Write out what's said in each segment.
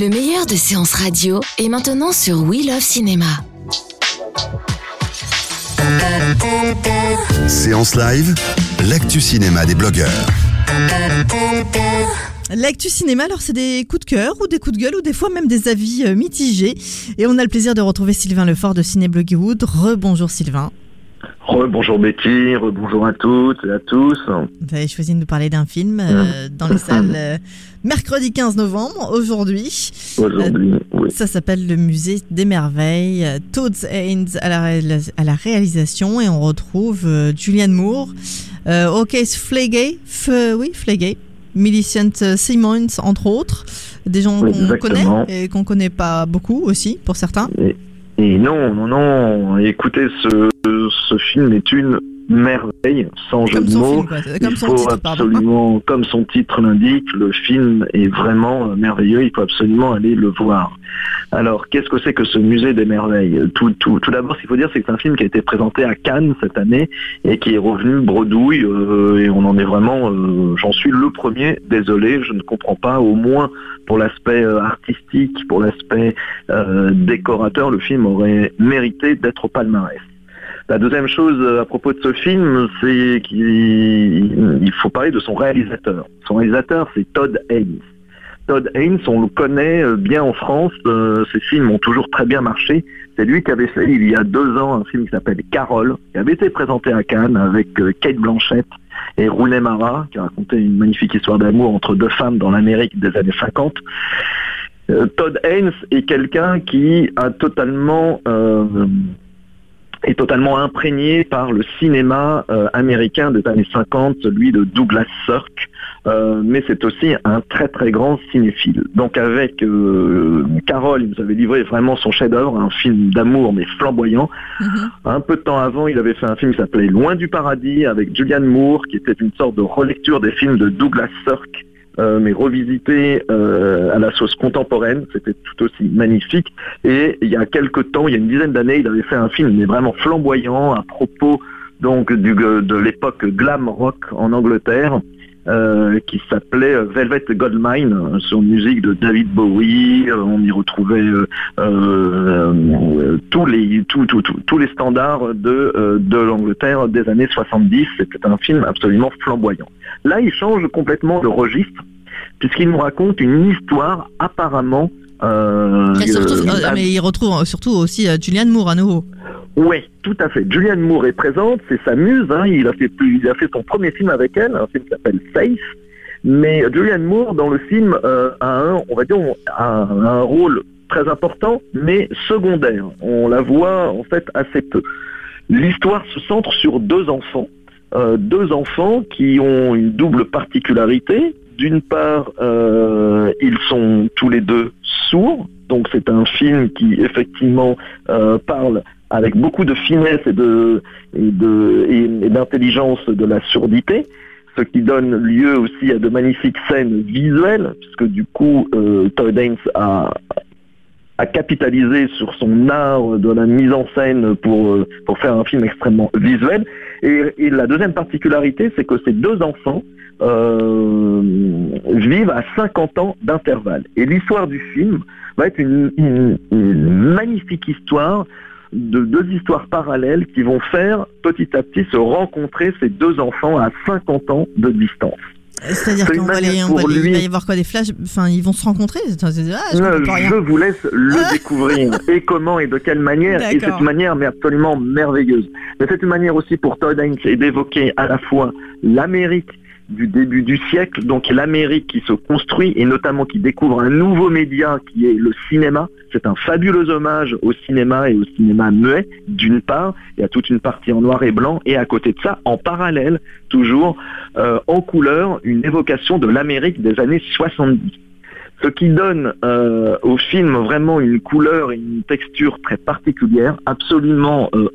Le meilleur de séances radio est maintenant sur We Love Cinéma. Séance live, l'actu cinéma des blogueurs. L'actu cinéma, alors c'est des coups de cœur ou des coups de gueule ou des fois même des avis euh, mitigés. Et on a le plaisir de retrouver Sylvain Lefort de Ciné Bloggywood. Rebonjour Sylvain. Bonjour Betty, bonjour à toutes et à tous. Vous avez choisi de nous parler d'un film euh, dans les salles euh, mercredi 15 novembre, aujourd'hui. Aujourd'hui, oui. Ça s'appelle le musée des merveilles. euh, Todd Haynes à la, réalis- à la réalisation et on retrouve euh, Julianne Moore, euh, O'Case Flegay, oui Flegay, Millicent Simmons entre autres, des gens Oui, qu'on connaît et qu'on connaît pas beaucoup aussi pour certains. Et non, non, non, écoutez, ce, ce film est une merveille, sans jeu de mots. Comme il son faut titre, absolument, comme son titre l'indique, le film est vraiment euh, merveilleux, il faut absolument aller le voir. Alors, qu'est-ce que c'est que ce musée des merveilles? Tout, tout, tout d'abord, ce qu'il faut dire, c'est que c'est un film qui a été présenté à Cannes cette année et qui est revenu bredouille, euh, et on en est vraiment, euh, j'en suis le premier, désolé, je ne comprends pas, au moins pour l'aspect artistique, pour l'aspect euh, décorateur, le film aurait mérité d'être au palmarès. La deuxième chose euh, à propos de ce film, c'est qu'il il faut parler de son réalisateur. Son réalisateur, c'est Todd Haynes. Todd Haynes, on le connaît euh, bien en France, euh, ses films ont toujours très bien marché. C'est lui qui avait fait il y a deux ans un film qui s'appelle Carole, qui avait été présenté à Cannes avec Kate Blanchett et Rooney Mara, qui racontait une magnifique histoire d'amour entre deux femmes dans l'Amérique des années 50. Euh, Todd Haynes est quelqu'un qui a totalement est totalement imprégné par le cinéma euh, américain des années 50, celui de Douglas Sirk, euh, mais c'est aussi un très très grand cinéphile. Donc avec euh, Carole, il nous avait livré vraiment son chef-d'œuvre, un film d'amour mais flamboyant. Mhm. Un peu de temps avant, il avait fait un film qui s'appelait Loin du paradis avec Julianne Moore, qui était une sorte de relecture des films de Douglas Sirk, mais revisité euh, à la sauce contemporaine. C'était tout aussi magnifique. Et il y a quelques temps, il y a une dizaine d'années, il avait fait un film mais vraiment flamboyant à propos donc de l'époque glam rock en Angleterre. euh, qui s'appelait euh, Velvet Goldmine, euh, sur musique de David Bowie. Euh, on y retrouvait euh, euh, euh, tous les tous, les standards de euh, de l'Angleterre des années 70. C'était un film absolument flamboyant. Là, il change complètement de registre puisqu'il nous raconte une histoire apparemment. Euh, surtout, euh, euh, mais il retrouve euh, surtout aussi Julianne Moore à nouveau. oui, tout à fait. Julianne Moore est présente, c'est sa muse. hein. Il a fait il a fait son premier film avec elle, un film qui s'appelle Safe. Mais Julianne Moore dans le film euh, a un, on va dire, a un, un rôle très important, mais secondaire. On la voit en fait assez peu. L'histoire se centre sur deux enfants, euh, deux enfants qui ont une double particularité. D'une part, euh, ils sont tous les deux sourds, donc c'est un film qui effectivement euh, parle avec beaucoup de finesse et d'intelligence de la surdité, ce qui donne lieu aussi à de magnifiques scènes visuelles, puisque du coup euh, Todd a capitalisé sur son art de la mise en scène pour, euh, faire un film extrêmement visuel. Et la deuxième particularité, c'est que ces deux enfants euh, vivent à 50 ans d'intervalle. Et l'histoire du film va être une, une- une magnifique histoire de deux histoires parallèles qui vont faire petit à petit se rencontrer ces deux enfants à 50 ans de distance. C'est-à-dire C'est qu'on va, les, on va pour les- il lui- va y avoir quoi des flashs? Enfin, ils vont se rencontrer? Ah, je Euh, je vous laisse le découvrir et comment et de quelle manière. Et cette manière, mais absolument merveilleuse. Mais c'est une manière aussi pour Todd Haynes d'évoquer à la fois l'Amérique du début du siècle, donc l'Amérique qui se construit et notamment qui découvre un nouveau média qui est le cinéma. C'est un fabuleux hommage au cinéma et au cinéma muet, d'une part, il y a toute une partie en noir et blanc, et à côté de ça, en parallèle, toujours euh, en couleur, une évocation de l'Amérique des années 70 ce qui donne euh, au film vraiment une couleur et une texture très particulière, absolument euh,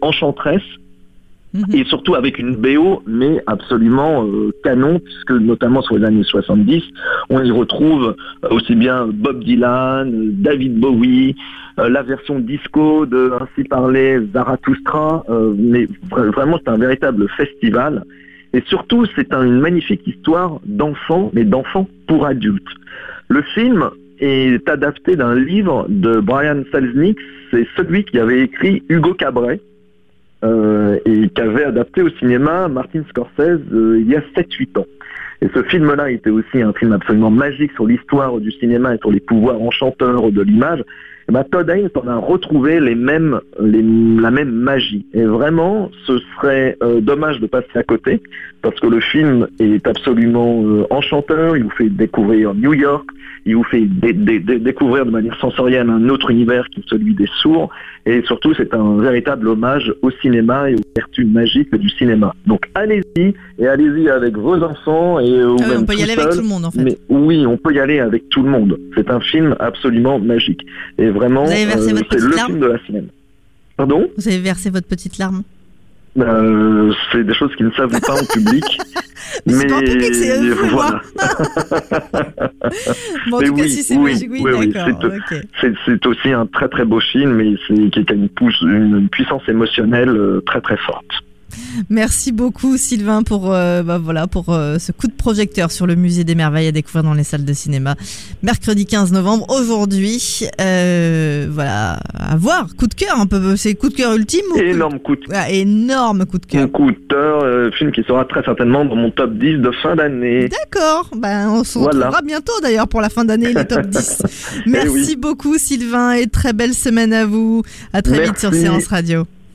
Mhm. et surtout avec une BO, mais absolument euh, canon, puisque notamment sur les années 70, on y retrouve euh, aussi bien Bob Dylan, David Bowie, euh, la version disco de Ainsi parlait Zarathustra, mais vra- vraiment c'est un véritable festival. Et surtout, c'est un- une magnifique histoire d'enfants, mais d'enfants pour adultes. Le film est adapté d'un livre de Brian Selznick, c'est celui qui avait écrit Hugo Cabret, euh, et qu'avait adapté au cinéma Martin Scorsese euh, il y a 7-8 ans. Et ce film-là était aussi un film absolument magique sur l'histoire du cinéma et sur les pouvoirs enchanteurs de l'image. Et ben, Todd Haynes en a retrouvé les mêmes, les- la même magie. Et vraiment, ce serait euh, dommage de passer à côté, parce que le film est absolument euh, enchanteur. Il vous fait découvrir New York, il vous fait dé- dé- dé- découvrir de manière sensorielle un autre univers qui est celui des sourds. Et surtout, c'est un véritable hommage au cinéma et aux vertus magiques du cinéma. Donc allez-y, et allez-y avec vos enfants et euh, ou Ah oui, même on peut y aller avec seul. tout le monde en fait. Mais oui, on peut y aller avec tout le monde. C'est un film absolument magique. Et vraiment, Vous avez versé votre c'est petite le larme film de la semaine. Pardon? Vous avez versé votre petite larme. Euh, C'est des choses qui ne savent pas en public. Mais c'est pas en public, c'est euh, voilà. Bon, en Mais tout cas, oui, si c'est oui, magique, oui, oui, d'accord. c'est- ok. C'est c'est aussi un très très beau film et c'est qui a une, pousse- une puissance émotionnelle euh, très très forte. Merci beaucoup Sylvain pour euh, bah voilà pour euh, ce coup de projecteur sur le musée des merveilles à découvrir dans les salles de cinéma. Mercredi 15 novembre aujourd'hui, euh, voilà à voir. Coup de cœur un peu, c'est coup de cœur ultime ou Énorme coup de Ah, énorme coup de cœur. Mon coup de cœur, film qui sera très certainement dans mon top 10 de fin d'année. D'accord, ben on se Voilà. retrouvera bientôt d'ailleurs pour la fin d'année les top 10. Merci Eh oui. beaucoup Sylvain et très belle semaine à vous. À très vite sur Merci. Séance Radio.